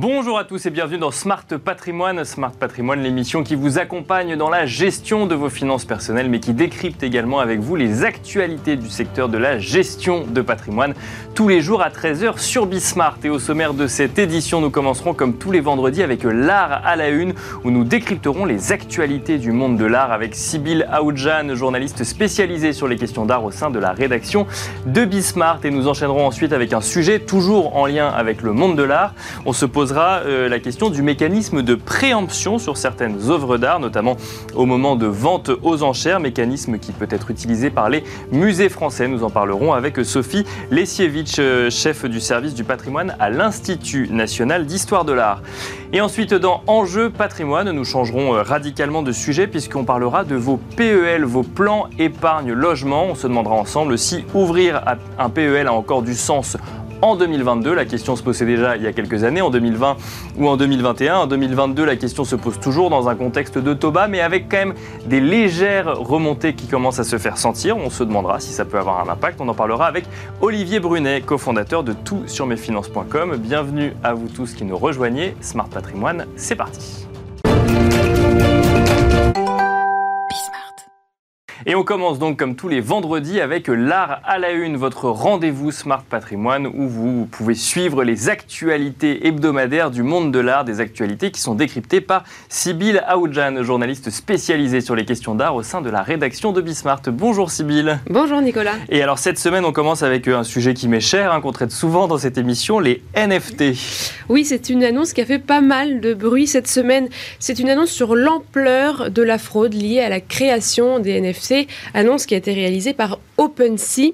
Bonjour à tous et bienvenue dans Smart Patrimoine. Smart Patrimoine, l'émission qui vous accompagne dans la gestion de vos finances personnelles, mais qui décrypte également avec vous les actualités du secteur de la gestion de patrimoine tous les jours à 13h sur Bismart. Et au sommaire de cette édition, nous commencerons comme tous les vendredis avec l'art à la une, où nous décrypterons les actualités du monde de l'art avec Sybille Aoudjan, journaliste spécialisée sur les questions d'art au sein de la rédaction de Bismart. Et nous enchaînerons ensuite avec un sujet toujours en lien avec le monde de l'art. On se posera euh, la question du mécanisme de préemption sur certaines œuvres d'art, notamment au moment de vente aux enchères, mécanisme qui peut être utilisé par les musées français. Nous en parlerons avec Sophie Lessievitch, euh, chef du service du patrimoine à l'Institut national d'histoire de l'art. Et ensuite, dans Enjeu patrimoine, nous changerons euh, radicalement de sujet puisqu'on parlera de vos PEL, vos plans épargne logement. On se demandera ensemble si ouvrir un PEL a encore du sens en 2022. La question se posait déjà il y a quelques années, en 2020 ou en 2021. En 2022, la question se pose toujours dans un contexte de Toba, mais avec quand même des légères remontées qui commencent à se faire sentir. On se demandera si ça peut avoir un impact. On en parlera avec Olivier Brunet, cofondateur de tout sur mesfinances.com. Bienvenue à vous tous qui nous rejoignez. Smart Patrimoine, c'est parti. Et on commence donc comme tous les vendredis avec l'art à la une, votre rendez-vous Smart Patrimoine où vous pouvez suivre les actualités hebdomadaires du monde de l'art, des actualités qui sont décryptées par Sybille Aoudjan, journaliste spécialisée sur les questions d'art au sein de la rédaction de Bismart. Bonjour Sybille. Bonjour Nicolas. Et alors cette semaine, on commence avec un sujet qui m'est cher, hein, qu'on traite souvent dans cette émission, les NFT. Oui, c'est une annonce qui a fait pas mal de bruit cette semaine. C'est une annonce sur l'ampleur de la fraude liée à la création des NFT annonce qui a été réalisée par OpenSea.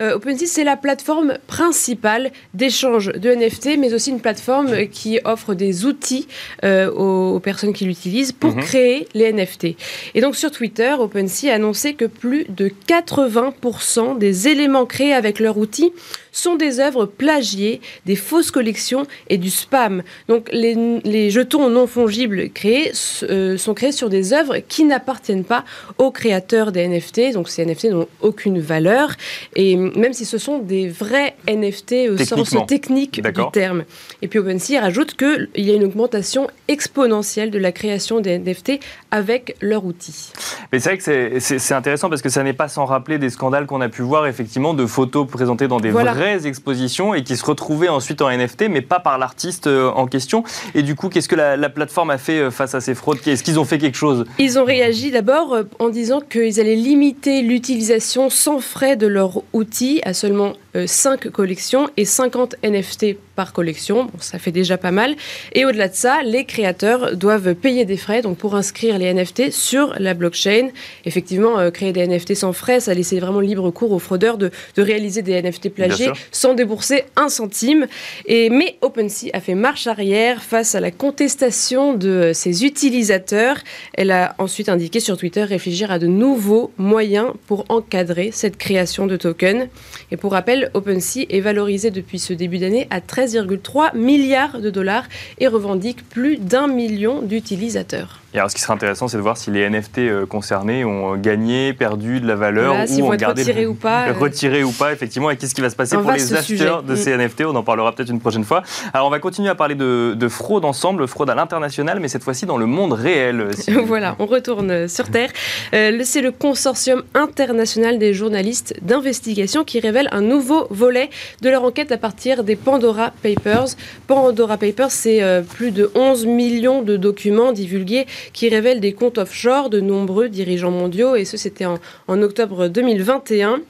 Euh, OpenSea, c'est la plateforme principale d'échange de NFT, mais aussi une plateforme qui offre des outils euh, aux, personnes qui l'utilisent pour mhm. créer les NFT. Et donc sur Twitter, OpenSea a annoncé que plus de 80% des éléments créés avec leur outil sont des œuvres plagiées, des fausses collections et du spam. Donc les, jetons non fongibles créés euh, sont créés sur des œuvres qui n'appartiennent pas aux créateurs des NFT. Donc ces NFT n'ont aucune valeur. Et même si ce sont des vrais NFT au sens technique du terme. Et puis OpenSea rajoute qu'il y a une augmentation exponentielle de la création des NFT avec leur outil. Mais c'est vrai que c'est intéressant parce que ça n'est pas sans rappeler des scandales qu'on a pu voir effectivement de photos présentées dans des vraies expositions et qui se retrouvaient ensuite en NFT, mais pas par l'artiste euh, en question. Et du coup, qu'est-ce que la, la, plateforme a fait euh, face à ces fraudes? Est-ce qu'ils ont fait quelque chose? Ils ont réagi d'abord euh, en disant qu'ils allaient limiter l'utilisation sans frais de leur outil à seulement 5 collections et 50 NFT par collection. Bon, ça fait déjà pas mal. Et au-delà de ça, les créateurs doivent payer des frais donc pour inscrire les NFT sur la blockchain. Effectivement, euh, créer des NFT sans frais, ça laissait vraiment libre cours aux fraudeurs de, de réaliser des NFT plagiés sans débourser un centime. Et, mais OpenSea a fait marche arrière face à la contestation de ses utilisateurs. Elle a ensuite indiqué sur Twitter réfléchir à de nouveaux moyens pour encadrer cette création de tokens. Et pour rappel, OpenSea est valorisé depuis ce début d'année à 13 13,3 milliards de dollars et revendique plus d'un million d'utilisateurs. Et alors, ce qui serait intéressant, c'est de voir si les NFT euh, concernés ont gagné, perdu de la valeur ou ont gardé retirés ou pas, retirés ou pas, effectivement, et qu'est-ce qui va se passer pour les acheteurs de ces mm. NFT. On en parlera peut-être une prochaine fois. Alors, on va continuer à parler de, fraude ensemble, fraude à l'international, mais cette fois-ci dans le monde réel. voilà, on retourne sur Terre. Euh, c'est le consortium international des journalistes d'investigation qui révèle un nouveau volet de leur enquête à partir des Pandora Papers. Pandora Papers, c'est euh, plus de 11 millions de documents divulgués qui révèle des comptes offshore de nombreux dirigeants mondiaux, et ce c'était en, octobre 2021.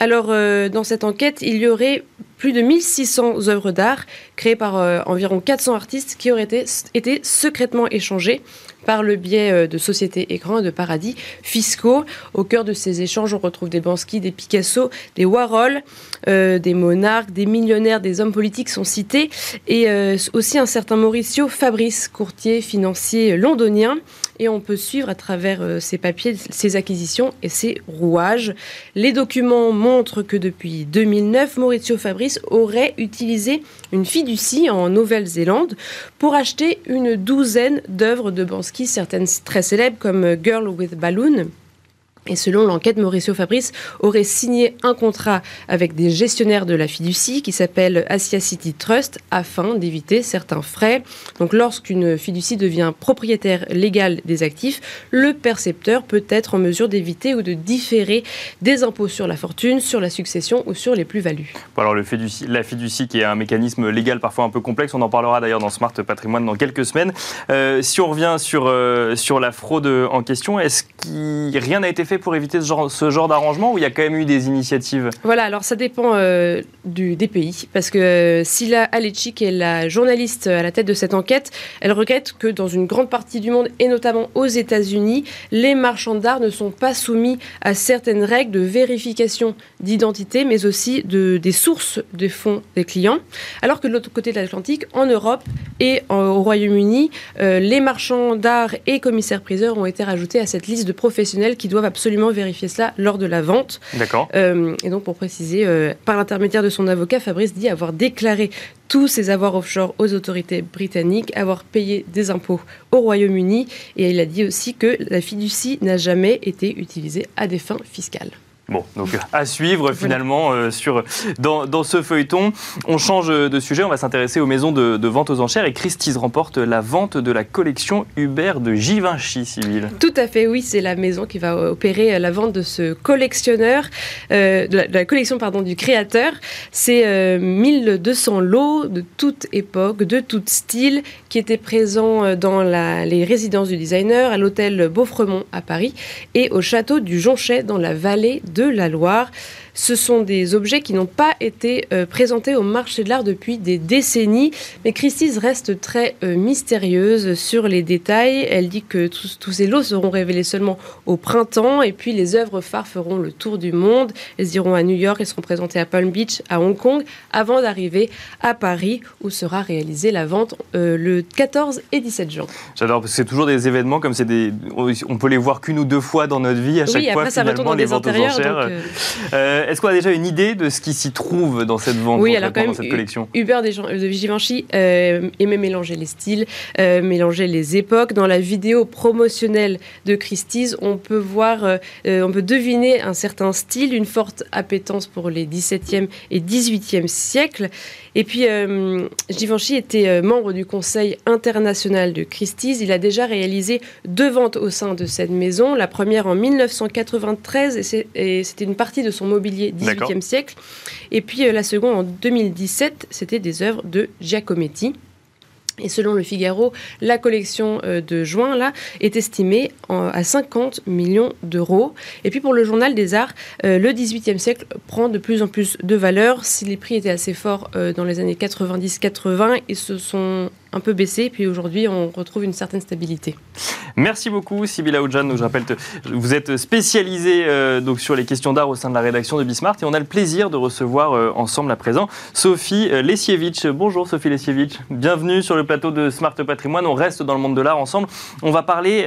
Alors, euh, dans cette enquête, il y aurait plus de 1600 œuvres d'art créées par euh, environ 400 artistes qui auraient été, été secrètement échangées par le biais euh, de sociétés écrans et de paradis fiscaux. Au cœur de ces échanges, on retrouve des Bansky, des Picasso, des Warhol, des monarques, des millionnaires, des hommes politiques sont cités, et aussi un certain Mauricio Fabrice, courtier financier londonien et on peut suivre à travers euh, ces papiers ces acquisitions et ces rouages. Les documents montrent que depuis 2009, Maurizio Fabrice aurait utilisé une fiducie en Nouvelle-Zélande pour acheter une douzaine d'œuvres de Bansky, certaines très célèbres comme Girl with Balloon Et selon l'enquête, Mauricio Fabrice aurait signé un contrat avec des gestionnaires de la fiducie qui s'appelle Asia City Trust afin d'éviter certains frais. Donc lorsqu'une fiducie devient propriétaire légal des actifs, le percepteur peut être en mesure d'éviter ou de différer des impôts sur la fortune, sur la succession ou sur les plus-values. alors le la fiducie qui est un mécanisme légal parfois un peu complexe, on en parlera d'ailleurs dans Smart Patrimoine dans quelques semaines. Euh, si on revient sur, euh, sur la fraude en question, est-ce que rien n'a été fait pour éviter ce genre, ce genre d'arrangement ou il y a quand même eu des initiatives? Voilà, alors ça dépend euh, des pays. Parce que euh, Sila Aleci, qui est la journaliste à la tête de cette enquête, elle regrette que dans une grande partie du monde, et notamment aux États-Unis, les marchands d'art ne sont pas soumis à certaines règles de vérification d'identité, mais aussi de, des sources des fonds des clients. Alors que de l'autre côté de l'Atlantique, en Europe et au Royaume-Uni, euh, les marchands d'art et commissaires-priseurs ont été rajoutés à cette liste de professionnels qui doivent absolument vérifier cela lors de la vente. D'accord. Euh, et donc, pour préciser, euh, par l'intermédiaire de son avocat, Fabrice dit avoir déclaré tous ses avoirs offshore aux autorités britanniques, avoir payé des impôts au Royaume-Uni. Et il a dit aussi que la fiducie n'a jamais été utilisée à des fins fiscales. Bon, donc à suivre finalement euh, sur, dans, ce feuilleton. On change de sujet, on va s'intéresser aux maisons de, vente aux enchères et Christie's remporte la vente de la collection Hubert de Givenchy, Civil. Tout à fait, oui, c'est la maison qui va opérer la vente de ce collectionneur, euh, de, la, collection pardon, du créateur. C'est 1200 euh, lots de toute époque, de tout style, qui étaient présents dans la, les résidences du designer, à l'hôtel Beaufremont à Paris et au château du Jonchet dans la vallée de la Loire. Ce sont des objets qui n'ont pas été euh, présentés au marché de l'art depuis des décennies, mais Christie's reste très euh, mystérieuse sur les détails. Elle dit que tous, ces lots seront révélés seulement au printemps, et puis les œuvres phares feront le tour du monde. Elles iront à New York, elles seront présentées à Palm Beach, à Hong Kong, avant d'arriver à Paris, où sera réalisée la vente euh, le 14 et 17 juin. J'adore, parce que c'est toujours des événements comme c'est des... On peut les voir qu'une ou deux fois dans notre vie, à chaque fois, ça finalement, les ventes aux enchères. Euh, est-ce qu'on a déjà une idée de ce qui s'y trouve dans cette vente, oui, alors dans cette collection Hubert de Givenchy euh, aimait mélanger les styles, euh, mélanger les époques. Dans la vidéo promotionnelle de Christie's, on peut voir, on peut deviner un certain style, une forte appétence pour les 17e et 18e siècles. Et puis, Givenchy était membre du Conseil international de Christie's. Il a déjà réalisé deux ventes au sein de cette maison. La première en 1993, et c'était une partie de son mobilier 18e siècle. Et puis euh, la seconde en 2017, c'était des œuvres de Giacometti. Et selon le Figaro, la collection euh, de juin là est estimée à 50 millions d'euros. Et puis pour le journal des arts, euh, le 18e siècle prend de plus en plus de valeur. Si les prix étaient assez forts dans les années 90-80, ils se sont un peu baissé, puis aujourd'hui on retrouve une certaine stabilité. Merci beaucoup Sybilla Oudjan. Je rappelle, vous êtes spécialisée euh, donc sur les questions d'art au sein de la rédaction de Bismart et on a le plaisir de recevoir euh, ensemble à présent Sophie euh, Lesievich. Bonjour Sophie Lesievich, bienvenue sur le plateau de Smart Patrimoine. On reste dans le monde de l'art ensemble. On va parler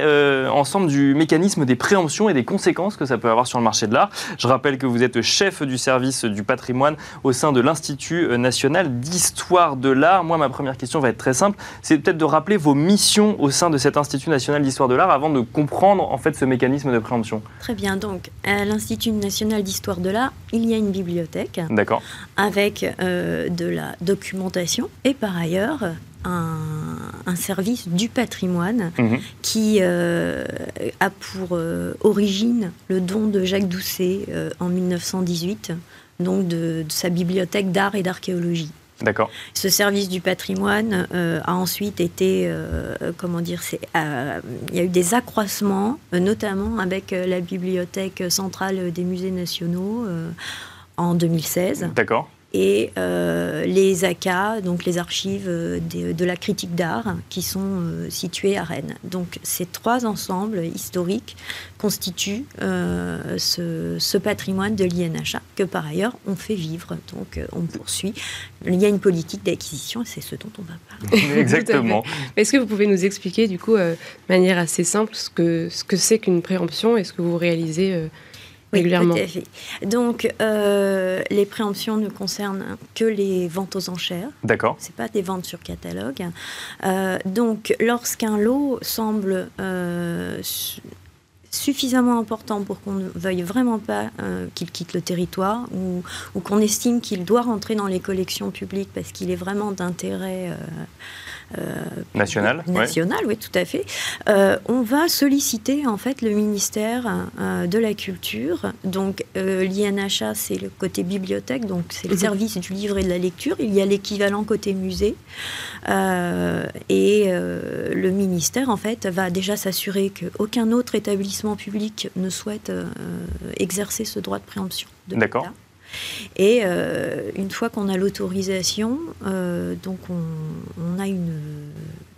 ensemble du mécanisme des préemptions et des conséquences que ça peut avoir sur le marché de l'art. Je rappelle que vous êtes chef du service du patrimoine au sein de l'Institut national d'histoire de l'art. Moi, ma première question va être très simple c'est peut-être de rappeler vos missions au sein de cet Institut national d'histoire de l'art avant de comprendre en fait ce mécanisme de préemption. Très bien. Donc, à l'Institut national d'histoire de l'art, il y a une bibliothèque. D'accord. Avec euh, de la documentation et par ailleurs un, service du patrimoine mhm. qui euh, a pour euh, origine le don de Jacques Doucet en 1918, donc de sa bibliothèque d'art et d'archéologie. D'accord. Ce service du patrimoine euh, a ensuite été, euh, comment dire, euh, il y a eu des accroissements, notamment avec la bibliothèque centrale des musées nationaux en 2016. D'accord et les ACA, donc les archives de, la critique d'art, qui sont situées à Rennes. Donc ces trois ensembles historiques constituent ce, patrimoine de l'INHA, que par ailleurs on fait vivre. Donc on poursuit il y a une politique d'acquisition et c'est ce dont on va parler. Exactement. Est-ce que vous pouvez nous expliquer, du coup, euh, de manière assez simple, ce que ce que c'est qu'une préemption et ce que vous réalisez euh, régulièrement oui, tout à fait. Donc, euh, les préemptions ne concernent que les ventes aux enchères. D'accord. Ce pas des ventes sur catalogue. donc, lorsqu'un lot semble suffisamment important pour qu'on ne veuille vraiment pas euh, qu'il quitte le territoire ou, ou qu'on estime qu'il doit rentrer dans les collections publiques parce qu'il est vraiment d'intérêt euh, euh, national, national, oui, tout à fait. On va solliciter en fait le ministère de la Culture. Donc l'INHA, c'est le côté bibliothèque, donc c'est le mhm. service du livre et de la lecture. Il y a l'équivalent côté musée. et le ministère, en fait, va déjà s'assurer qu'aucun autre établissement public ne souhaite exercer ce droit de préemption. D'accord. Et euh, une fois qu'on a l'autorisation, euh, donc on, a une,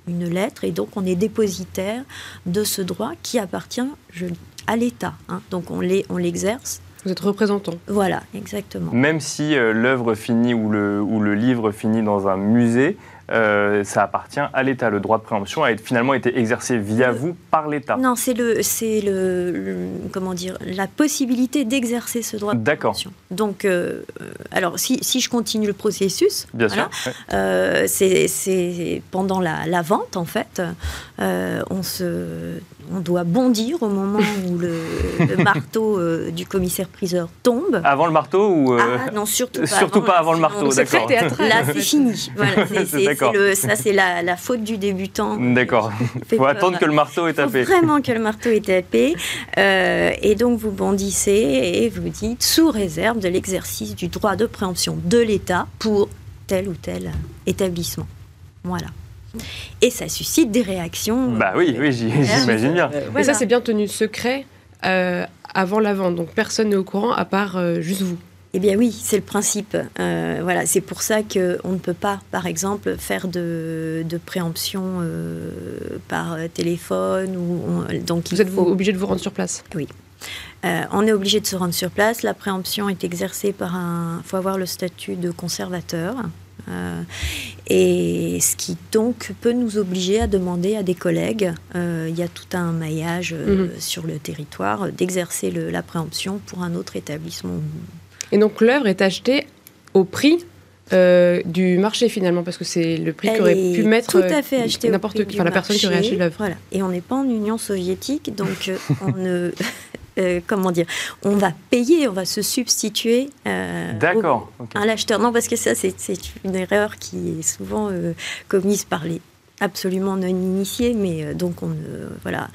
une, lettre et donc on est dépositaire de ce droit qui appartient je, à l'État. Hein. Donc on l'exerce. Vous êtes représentant. Voilà, exactement. Même si euh, l'œuvre finit ou le, ou le livre finit dans un musée, euh, ça appartient à l'État. Le droit de préemption a finalement été exercé via vous par l'État. Non, c'est le, c'est le, comment dire, la possibilité d'exercer ce droit de préemption. Donc, euh, alors si, si, je continue le processus, bien sûr, euh, c'est, pendant la, la, vente en fait, on se on doit bondir au moment où le, marteau du commissaire-priseur tombe. Avant le marteau ou Ah non, surtout pas. Surtout avant, pas avant le marteau, d'accord. Là, c'est fini. Voilà, c'est, ça, c'est la, faute du débutant. D'accord. Il faut attendre que le marteau est tapé. Faut vraiment que le marteau est tapé. Euh, et donc, vous bondissez et vous dites sous réserve de l'exercice du droit de préemption de l'État pour tel ou tel établissement. Voilà. Et ça suscite des réactions. Bah oui, oui, j'imagine bien. Mais ça, c'est bien tenu secret euh, avant la vente. Donc personne n'est au courant à part euh, juste vous. Eh bien oui, c'est le principe. Euh, voilà, c'est pour ça qu'on ne peut pas, par exemple, faire de, préemption euh, par téléphone. Ou donc vous êtes obligé de vous rendre sur place. Oui. Euh, on est obligé de se rendre sur place. La préemption est exercée par un. Il faut avoir le statut de conservateur. Et ce qui donc peut nous obliger à demander à des collègues, il y a tout un maillage mhm. sur le territoire, d'exercer la préemption pour un autre établissement et donc l'œuvre est achetée au prix euh, du marché finalement, parce que c'est le prix qu'aurait pu mettre tout à fait acheté n'importe qui, enfin, la personne qui aurait acheté l'œuvre. Voilà. Et on n'est pas en Union soviétique, donc euh, on ne. Euh, comment dire, on va payer, on va se substituer D'accord, à l'acheteur. Non, parce que ça, c'est une erreur qui est souvent commise par les absolument non initiés, mais donc on voilà.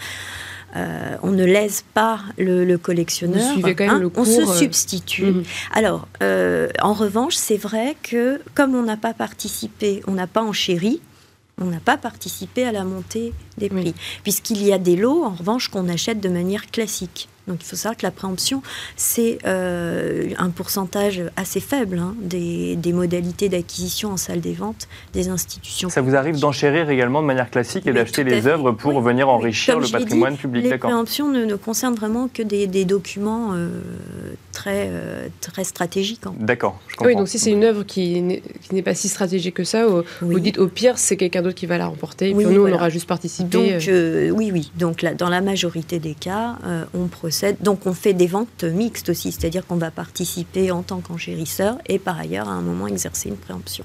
Euh, on ne laisse pas le, collectionneur. Hein, on se euh, substitue. Mhm. Alors, euh, en revanche, c'est vrai que comme on n'a pas participé, on n'a pas enchéri, on n'a pas participé à la montée des prix. Puisqu'il y a des lots, en revanche, qu'on achète de manière classique. Donc il faut savoir que la préemption, c'est euh, un pourcentage assez faible hein, des, modalités d'acquisition en salle des ventes des institutions. Ça vous arrive d'enchérir également de manière classique et d'acheter les œuvres pour venir enrichir le patrimoine public Les préemptions ne, ne, concernent vraiment que des, documents euh, très, euh, très stratégiques. Hein. D'accord, je comprends. Oui, donc si c'est une œuvre qui n'est pas si stratégique que ça, vous dites au pire, c'est quelqu'un d'autre qui va la remporter, et puis nous, on aura juste participé. Donc, oui, oui. Donc dans la majorité des cas, on procède donc on fait des ventes mixtes aussi, c'est-à-dire qu'on va participer en tant qu'enchérisseur et par ailleurs à un moment exercer une préemption.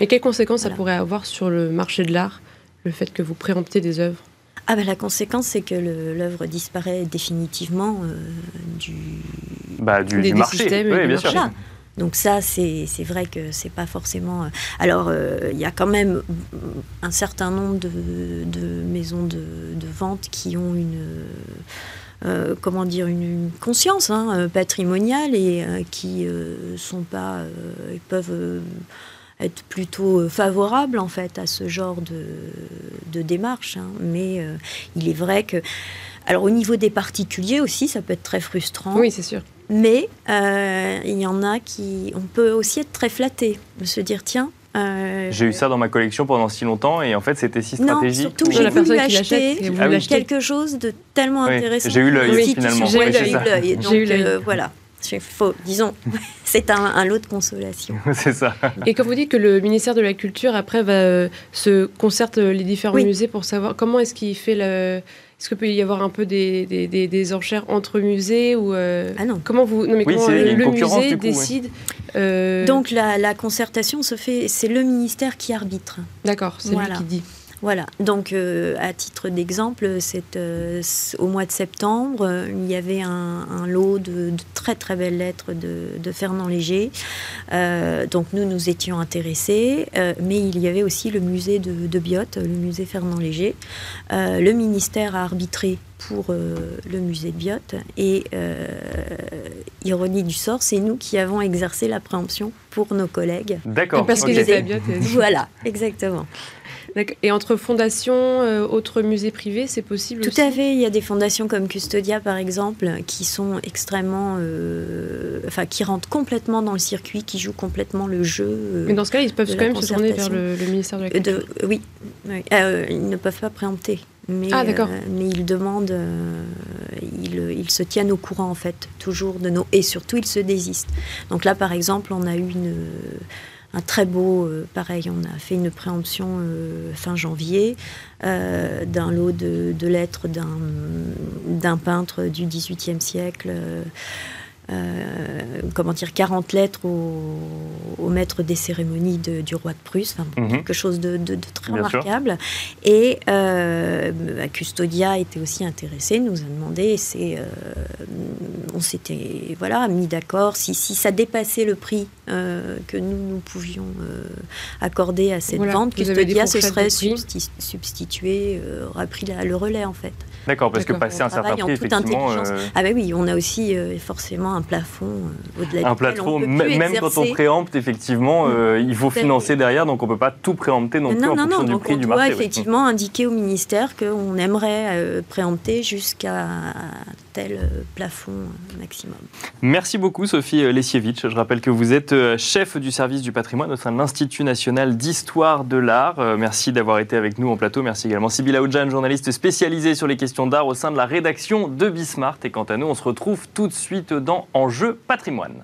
Et quelles conséquences ça pourrait avoir sur le marché de l'art, le fait que vous préemptez des œuvres? Ah ben, la conséquence, c'est que l'œuvre disparaît définitivement euh, du, bah, du, marché. oui, bien sûr. Donc ça, c'est vrai que c'est pas forcément... Euh, alors, euh, il y a quand même un certain nombre de, maisons de, de, vente qui ont une euh, comment dire, une, conscience hein, patrimoniale et euh, qui sont pas, peuvent être plutôt favorables en fait à ce genre de, démarche. Hein. Mais il est vrai que, alors au niveau des particuliers aussi, ça peut être très frustrant. Oui, c'est sûr. Mais il y en a qui, on peut aussi être très flatté, de se dire tiens, euh, j'ai eu ça dans ma collection pendant si longtemps et en fait c'était si stratégique. Non, surtout j'ai voulu acheter ah quelque chose de tellement intéressant. J'ai eu l'œil finalement. J'ai eu l'œil. Donc euh, voilà. C'est faux, disons. c'est un, lot de consolation. c'est ça. Et quand vous dites que le ministère de la Culture, après, va, euh, se concerte les différents musées pour savoir comment est-ce qu'il fait le, est-ce qu'il peut y avoir un peu des, des, enchères entre musées ou euh, Ah non. Comment vous non mais comment le, musée décide euh, Donc la, concertation se fait, c'est le ministère qui arbitre. D'accord, c'est lui qui dit. Voilà, donc euh, à titre d'exemple, euh, au mois de septembre, euh, il y avait un, lot de, très très belles lettres de, Fernand Léger. donc nous, nous étions intéressés, mais il y avait aussi le musée de, de Biote, le musée Fernand Léger. le ministère a arbitré pour le musée de Biote et ironie du sort, c'est nous qui avons exercé la préemption pour nos collègues. D'accord. Parce à Biote. Voilà, exactement. Et entre fondations, euh, autres musées privés, c'est possible Tout à fait. Il y a des fondations comme Custodia, par exemple, qui sont extrêmement. Euh, enfin, qui rentrent complètement dans le circuit, qui jouent complètement le jeu. Euh, Mais dans ce cas, ils peuvent quand même se tourner vers le, ministère de la Culture. oui. ils ne peuvent pas préempter. Mais, ah, mais ils demandent, ils, ils, se tiennent au courant en fait, toujours de nos. Et surtout, ils se désistent. Donc là, par exemple, on a eu une un très beau, euh, pareil, on a fait une préemption euh, fin janvier euh, d'un lot de, de lettres d'un peintre du XVIIIe siècle comment dire, 40 lettres au, maître des cérémonies du roi de Prusse, mhm. quelque chose de, très remarquable. Et euh, Custodia était aussi intéressé, nous a demandé, c'est, on s'était voilà, mis d'accord, si, si, ça dépassait le prix euh, que nous, nous pouvions accorder à cette vente, Custodia se serait substitué, aurait pris le relais en fait. D'accord, parce que passer un certain prix, effectivement... Ah ben oui, on a aussi forcément un plafond euh, au-delà Un plafond, même quand on préempte, effectivement, euh, il faut financer derrière, donc on ne peut pas tout préempter non, plus en fonction du prix du marché. On doit effectivement indiquer au ministère qu'on aimerait euh, préempter jusqu'à tel plafond maximum. Merci beaucoup Sophie Lesievitch. Je rappelle que vous êtes chef du service du patrimoine au sein de l'Institut national d'histoire de l'art. Merci d'avoir été avec nous en plateau. Merci également Sybilla Oudjan, journaliste spécialisée sur les questions d'art au sein de la rédaction de Bismart. Et quant à nous, on se retrouve tout de suite dans Enjeu patrimoine.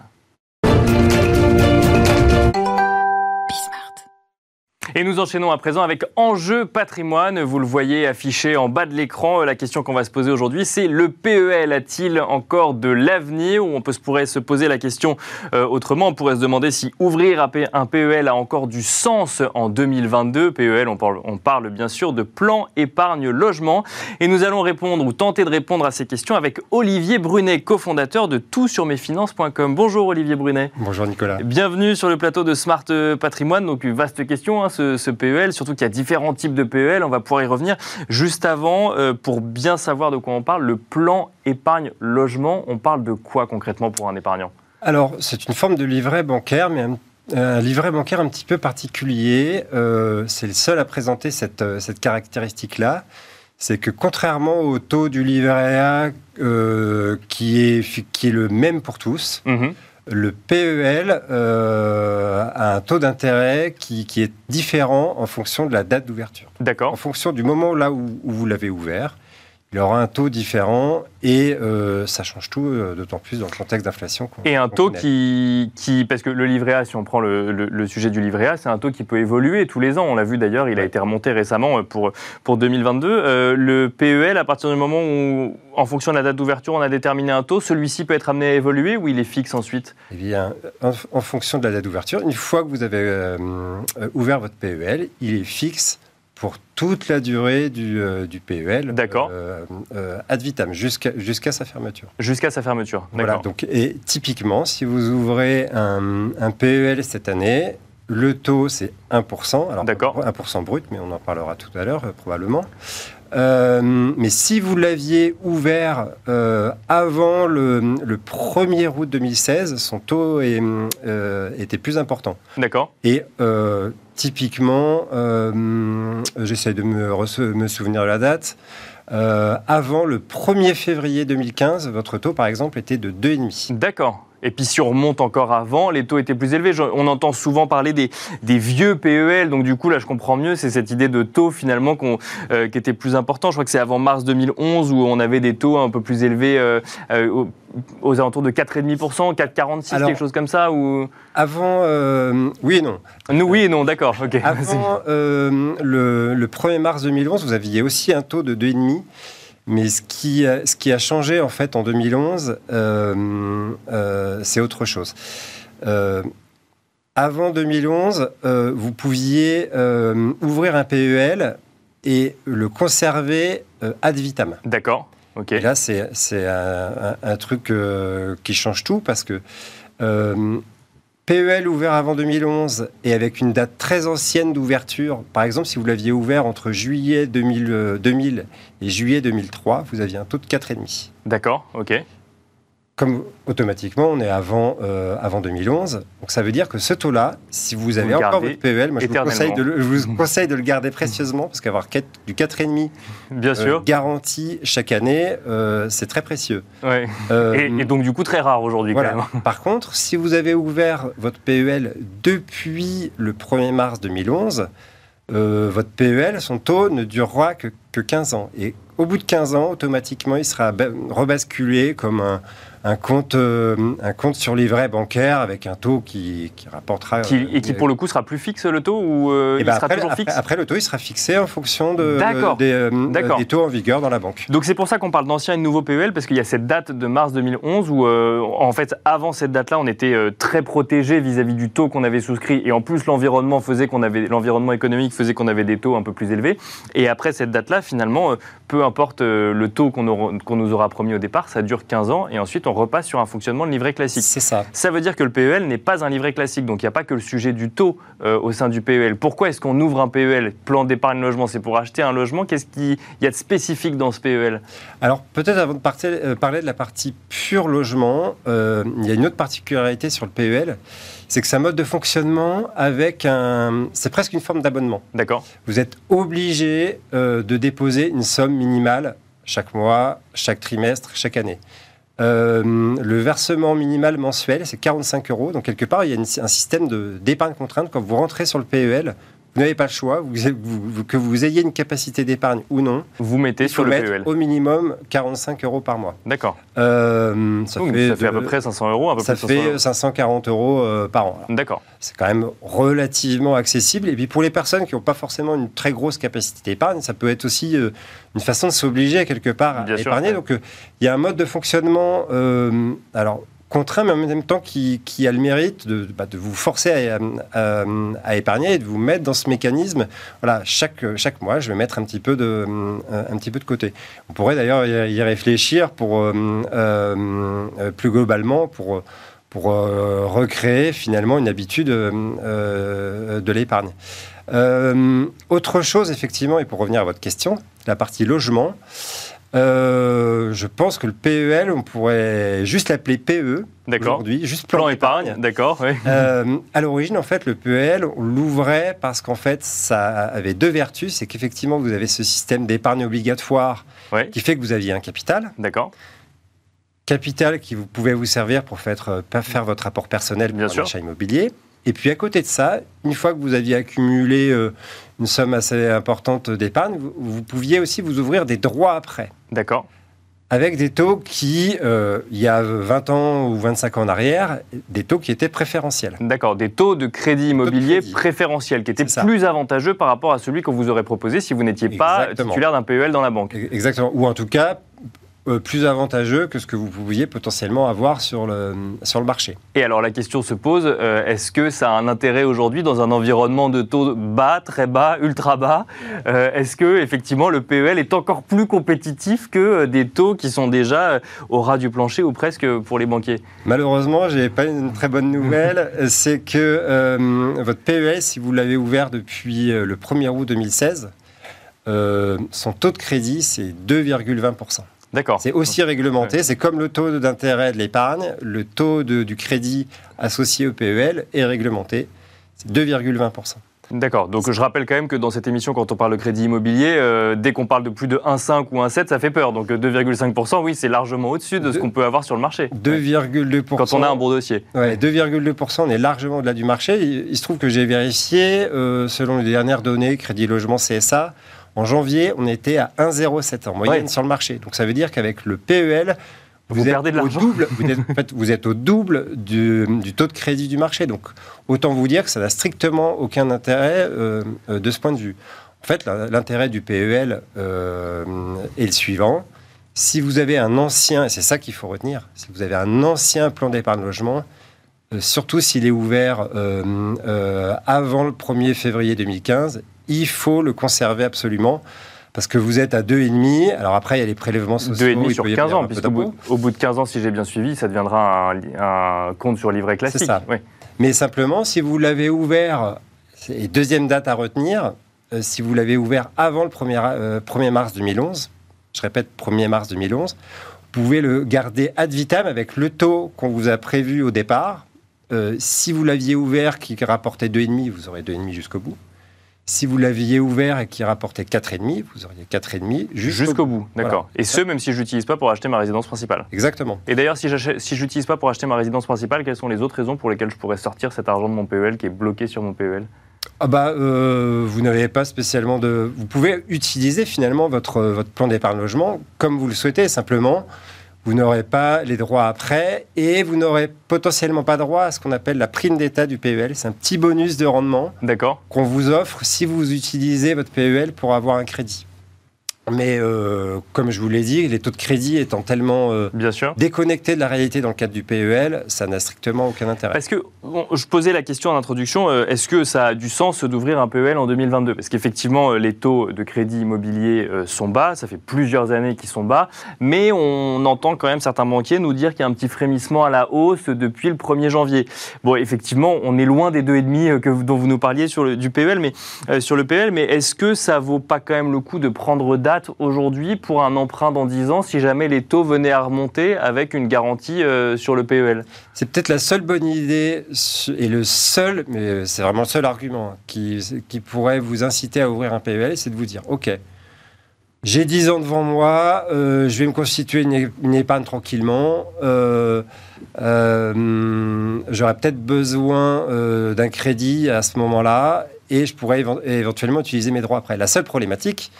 Et nous enchaînons à présent avec Enjeu patrimoine. Vous le voyez affiché en bas de l'écran. La question qu'on va se poser aujourd'hui, c'est le PEL a-t-il encore de l'avenir? Ou on peut, pourrait se poser la question euh, autrement. On pourrait se demander si ouvrir un PEL a encore du sens en 2022. PEL, on parle, on parle bien sûr de plan épargne logement. Et nous allons répondre ou tenter de répondre à ces questions avec Olivier Brunet, cofondateur de toutsurmesfinances.com. Bonjour Olivier Brunet. Bonjour Nicolas. Bienvenue sur le plateau de Smart Patrimoine. Donc, une vaste question. Hein, ce ce, PEL, surtout qu'il y a différents types de PEL. On va pouvoir y revenir. Juste avant, euh, pour bien savoir de quoi on parle, le plan épargne logement, on parle de quoi concrètement pour un épargnant? Alors, c'est une forme de livret bancaire, mais un, livret bancaire un petit peu particulier. Euh, c'est le seul à présenter cette, euh, cette caractéristique-là. C'est que contrairement au taux du livret A qui, est, qui est le même pour tous, mhm le PEL euh, a un taux d'intérêt qui, est différent en fonction de la date d'ouverture. D'accord. En fonction du moment là où vous l'avez ouvert il aura un taux différent et euh, ça change tout, euh, d'autant plus dans le contexte d'inflation. Et un taux qui, qui, parce que le livret A, si on prend le, sujet du livret A, c'est un taux qui peut évoluer tous les ans. On l'a vu d'ailleurs, il a été remonté récemment pour, pour 2022. le PEL, à partir du moment où, en fonction de la date d'ouverture, on a déterminé un taux, celui-ci peut être amené à évoluer ou il est fixe ensuite? Eh bien, en, fonction de la date d'ouverture, une fois que vous avez euh, ouvert votre PEL, il est fixe pour toute la durée du, euh, du PEL. D'accord. Euh, euh, ad vitam, jusqu'à sa fermeture. Jusqu'à sa fermeture, d'accord. Voilà, donc, et typiquement, si vous ouvrez un, un PEL cette année, le taux, c'est 1%. Alors, D'accord. 1% brut, mais on en parlera tout à l'heure, probablement. Mais si vous l'aviez ouvert avant le, le, 1er août 2016, son taux est, était plus important. D'accord. Et Typiquement, euh, j'essaie de me, me, souvenir de la date. Euh, avant le 1er février 2015, votre taux, par exemple, était de 2,5. D'accord. Et puis si on remonte encore avant, les taux étaient plus élevés. On entend souvent parler des, des vieux PEL, donc du coup là je comprends mieux, c'est cette idée de taux finalement euh, qui était plus important. Je crois que c'est avant mars 2011 où on avait des taux un peu plus élevés euh, euh, aux, alentours de 4,5%, 4,46, quelque chose comme ça ou... Avant, oui et non. Nous, oui et non, d'accord. Avant le, le 1er mars 2011, vous aviez aussi un taux de 2,5%. Mais ce qui, a, ce qui a changé en fait en 2011, euh, euh, c'est autre chose. Euh, avant 2011, vous pouviez ouvrir un PEL et le conserver euh, ad vitam. D'accord. Ok. Et là, c'est c'est un, un- un truc euh, qui change tout parce que euh, PEL ouvert avant 2011 et avec une date très ancienne d'ouverture, par exemple, si vous l'aviez ouvert entre juillet 2000, euh, 2000 et juillet 2003, vous aviez un taux de 4,5. D'accord. Ok. Comme automatiquement, on est avant, euh, avant 2011. Donc ça veut dire que ce taux-là, si vous avez encore votre PEL, moi je vous, conseille de le, je vous conseille de le garder précieusement parce qu'avoir du 4,5 Bien euh, sûr. garanti chaque année, euh, c'est très précieux. Ouais. Et, et donc du coup très rare aujourd'hui voilà. quand même. Par contre, si vous avez ouvert votre PEL depuis le 1er mars 2011, euh, votre PEL, son taux ne durera que, que 15 ans. Et au bout de 15 ans, automatiquement, il sera ba- rebasculé comme un, un compte, euh, un compte sur livret bancaire avec un taux qui, qui rapportera. Qui- et qui euh, pour le coup sera plus fixe le taux ou euh, eh il ben, sera après, toujours après- fixe après, le taux, il sera fixé en fonction de, des, des taux en vigueur dans la banque. Donc c'est pour ça qu'on parle d'ancien et de nouveau PEL, parce qu'il y a cette date de mars 2011 où, en fait, avant cette date-là, on était très protégé vis-à-vis du taux qu'on avait souscrit, et en plus l'environnement faisait qu'on avait, l'environnement économique faisait qu'on avait des taux un peu plus élevés. Et après cette date-là, finalement, peu importe le taux qu'on aura- qu'on nous aura promis au départ, ça dure 15 ans, et ensuite on repasse sur un fonctionnement de livret classique. C'est ça. Ça veut dire que le PEL n'est pas un livret classique, donc il n'y a pas que le sujet du taux euh, au sein du PEL. Pourquoi est-ce qu'on ouvre un PEL Plan d'épargne logement, c'est pour acheter un logement? Qu'est-ce qu'il y a de spécifique dans ce PEL Alors peut-être avant de partir- euh, parler de la partie pur logement, euh, il y a une autre particularité sur le PEL, c'est que c'est un mode de fonctionnement avec un... C'est presque une forme d'abonnement. D'accord Vous êtes obligé euh, de déposer une somme minimale chaque mois, chaque trimestre, chaque année. Euh, le versement minimal mensuel, c'est 45 euros. Donc, quelque part, il y a un système d'épargne contrainte. Quand vous rentrez sur le PEL, vous n'avez pas le choix. Vous- vous- que vous ayez une capacité d'épargne ou non, Vous mettez il sur le mettre PEL. au minimum 45 euros par mois. D'accord. Euh, ça Donc, fait, ça fait à peu près 500 euros, un peu ça plus de 500 fait euros. 540 euros euh, par an. D'accord. C'est quand même relativement accessible. Et puis pour les personnes qui n'ont pas forcément une très grosse capacité d'épargne, ça peut être aussi euh, une façon de s'obliger quelque part à sûr, épargner. ouais. Donc il y a un mode de fonctionnement, alors contraint, mais en même temps qui, qui a le mérite de, bah, de vous forcer à, épargner et de vous mettre dans ce mécanisme. Voilà, chaque, chaque mois, je vais mettre un petit peu de, un petit peu de côté. On pourrait d'ailleurs y réfléchir pour euh, euh, plus globalement pour pour euh, recréer finalement une habitude de l'épargne. Autre chose, effectivement, et pour revenir à votre question, la partie logement, euh, je pense que le PEL, on pourrait juste l'appeler PE D'accord. aujourd'hui, juste Plan plan, épargne, d'accord. oui. Euh, à l'origine, en fait, le PEL, on l'ouvrait parce qu'en fait, ça avait deux vertus. C'est qu'effectivement, vous avez ce système d'épargne obligatoire qui fait que vous aviez un capital D'accord. capital qui vous pouvait vous servir pour faire, euh, faire votre apport personnel pour Bien un sûr. achat immobilier. Et puis à côté de ça, une fois que vous aviez accumulé euh, une somme assez importante d'épargne, vous, vous pouviez aussi vous ouvrir des droits après, D'accord. avec des taux qui, euh, il y a 20 ans ou 25 ans en arrière, des taux qui étaient préférentiels. D'accord. Des taux de crédit immobilier crédit. préférentiels qui étaient plus avantageux par rapport à celui qu'on vous aurait proposé si vous n'étiez pas titulaire d'un PEL dans la banque. Exactement. Ou en tout cas, euh, plus avantageux que ce que vous pouviez potentiellement avoir sur le, sur le marché. Et alors la question se pose, euh, est-ce que ça a un intérêt aujourd'hui dans un environnement de taux bas, très bas, ultra bas? Euh, Est-ce que effectivement le PEL est encore plus compétitif que des taux qui sont déjà au ras du plancher ou presque pour les banquiers? Malheureusement, j'ai pas une très bonne nouvelle. c'est que votre PES, si vous l'avez ouvert depuis le 1er août 2016, euh, son taux de crédit, c'est 2,20%. D'accord. C'est aussi réglementé. C'est comme le taux d'intérêt de l'épargne. Le taux de- du crédit associé au PEL est réglementé. C'est 2,20%. D'accord. Donc je rappelle quand même que dans cette émission, quand on parle de crédit immobilier, euh, dès qu'on parle de plus de 1,5 ou 1,7, ça fait peur. Donc euh, 2,5%, oui, c'est largement au-dessus de ce qu'on peut avoir sur le marché. 2,2%. Quand on a un bon dossier. Ouais, 2,2%, on est largement au-delà du marché. Il, il se trouve que j'ai vérifié, euh, selon les dernières données, Crédit Logement CSA, en janvier, on était à 1,07 en moyenne Ouais. sur le marché. Donc ça veut dire qu'avec le PEL, Vous êtes perdez de au l'argent. double, vous, êtes, en fait, vous êtes au double du, du taux de crédit du marché. Donc autant vous dire que ça n'a strictement aucun intérêt euh, euh, de ce point de vue. En fait, l'intérêt du PEL euh, est le suivant. Si vous avez un ancien, et c'est ça qu'il faut retenir, si vous avez un ancien plan d'épargne logement, euh, surtout s'il est ouvert euh, avant le 1er février 2015, il faut le conserver absolument. Parce que vous êtes à 2,5. Alors après, il y a les prélèvements sociaux. 2,5 il sur peut y 15 avoir ans, puisqu'au bout, au bout de 15 ans, si j'ai bien suivi, ça deviendra un, un compte sur livret classique. ça. Oui. Mais simplement, si vous l'avez ouvert, et deuxième date à retenir, euh, si vous l'avez ouvert avant le 1er, euh, 1er mars 2011, je répète 1er mars 2011, vous pouvez le garder ad vitam avec le taux qu'on vous a prévu au départ. Euh, si vous l'aviez ouvert qui rapportait 2,5, vous aurez 2,5 jusqu'au bout. Si vous l'aviez ouvert et qui rapportait 4,5, vous auriez 4,5 jusqu'au Jusqu'au bout, d'accord. Voilà. Et ce, même si je l'utilise pas pour acheter ma résidence principale. Exactement. Et d'ailleurs, si j'achète- si je l'utilise pas pour acheter ma résidence principale, quelles sont les autres raisons pour lesquelles je pourrais sortir cet argent de mon PEL qui est bloqué sur mon PEL Ah bah, euh, vous n'avez pas spécialement de. Vous pouvez utiliser finalement votre, votre plan d'épargne logement comme vous le souhaitez. Simplement, vous n'aurez pas les droits après et vous n'aurez potentiellement pas droit à ce qu'on appelle la prime d'État du PEL. C'est un petit bonus de rendement qu'on vous offre si vous utilisez votre PEL pour avoir un crédit. Mais euh, comme je vous l'ai dit, les taux de crédit étant tellement euh, Bien sûr. déconnectés de la réalité dans le cadre du PEL, ça n'a strictement aucun intérêt. Parce que bon, je posais la question en introduction, euh, est-ce que ça a du sens d'ouvrir un PEL en 2022 Parce qu'effectivement, les taux de crédit immobilier sont bas, ça fait plusieurs années qu'ils sont bas, mais on entend quand même certains banquiers nous dire qu'il y a un petit frémissement à la hausse depuis le 1er janvier. Bon, effectivement, on est loin des 2,5 euh, que vous- dont vous nous parliez sur le, du PEL, mais, sur le PEL, mais est-ce que ça vaut pas quand même le coup de prendre date aujourd'hui pour un emprunt dans 10 ans si jamais les taux venaient à remonter avec une garantie euh, sur le PEL C'est peut-être la seule bonne idée et le seul, mais c'est vraiment le seul argument hein, qui, pourrait vous inciter à ouvrir un PEL, c'est de vous dire, OK, j'ai 10 ans devant moi, euh, je vais me constituer une, une épargne tranquillement, euh, euh, j'aurais peut-être besoin euh, d'un crédit à ce moment-là et je pourrais évent- éventuellement utiliser mes droits après. La seule problématique,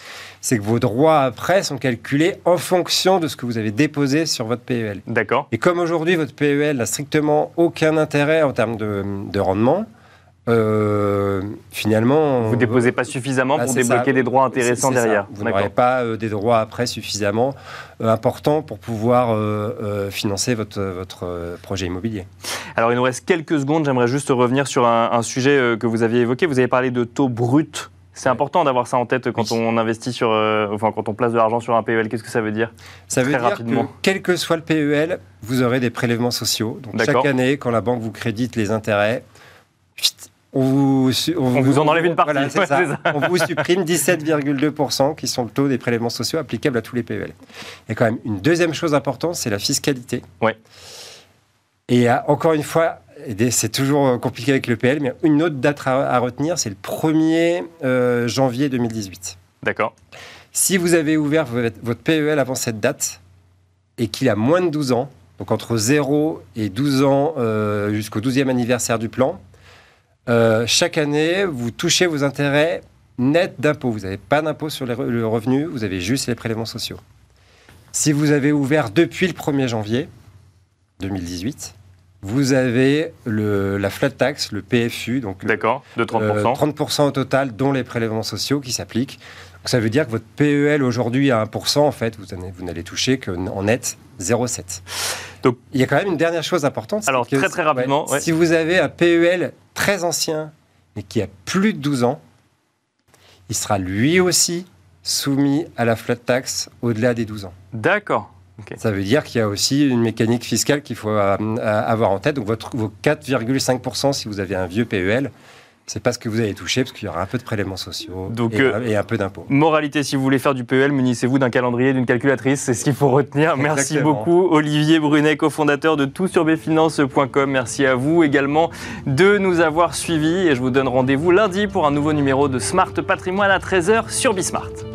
c'est que vos droits après sont calculés en fonction de ce que vous avez déposé sur votre PEL. D'accord Et comme aujourd'hui, votre PEL n'a strictement aucun intérêt en termes de, de rendement, euh, finalement... Vous déposez pas suffisamment Ah, pour ça. débloquer des droits intéressants derrière. Vous n'aurez pas euh, des droits après suffisamment euh, importants pour pouvoir euh, euh, financer votre, votre euh, projet immobilier. Alors, il nous reste quelques secondes. J'aimerais juste revenir sur un, un sujet euh, que vous aviez évoqué. Vous avez parlé de taux brut. C'est important d'avoir ça en tête quand Oui. on investit sur, euh, enfin, quand on place de l'argent sur un PEL. Qu'est-ce que ça veut dire Ça veut Très dire rapidement. que quel que soit le PEL, vous aurez des prélèvements sociaux. Donc chaque année, quand la banque vous crédite les intérêts, on vous, su- On vous en enlève une partie. Voilà, ça. On vous supprime 17,2% qui sont le taux des prélèvements sociaux applicables à tous les PEL. Il y a quand même une deuxième chose importante, c'est la fiscalité. Ouais. Et encore une fois, c'est toujours euh, compliqué avec le PL, mais une autre date à, à retenir, c'est le 1er euh, janvier 2018. D'accord. Si vous avez ouvert votre votre PEL avant cette date et qu'il a moins de 12 ans, donc entre 0 et 12 ans euh, jusqu'au 12e anniversaire du plan, euh, chaque année, vous touchez vos intérêts nets d'impôts. Vous n'avez pas d'impôt sur les re- le revenu, vous avez juste les prélèvements sociaux. Si vous avez ouvert depuis le 1er janvier 2018, vous avez le, la flat tax, le PFU, donc D'accord. De 30%. euh, 30% au total, dont les prélèvements sociaux qui s'appliquent. Donc ça veut dire que votre PEL aujourd'hui à 1%, en fait, vous n'allez, toucher qu'en net 0,7. Donc- il y a quand même une dernière chose importante. Alors, que- très, très rapidement, ouais. Si vous avez un PEL très ancien, mais qui a plus de 12 ans, il sera lui aussi soumis à la flat tax au-delà des 12 ans. D'accord. Ça veut dire qu'il y a aussi une mécanique fiscale qu'il faut euh, avoir en tête. Donc votre, vos 4,5% si vous avez un vieux PEL, c'est pas ce que vous allez toucher parce qu'il y aura un peu de prélèvements sociaux Donc, et, euh, et un peu d'impôts. Moralité, si vous voulez faire du PEL, munissez-vous d'un calendrier, d'une calculatrice, c'est ce qu'il faut retenir. Merci beaucoup Olivier Brunet, cofondateur de toutsurbefinance.com. Merci à vous également de nous avoir suivis et je vous donne rendez-vous lundi pour un nouveau numéro de Smart Patrimoine à 13h sur Bismart.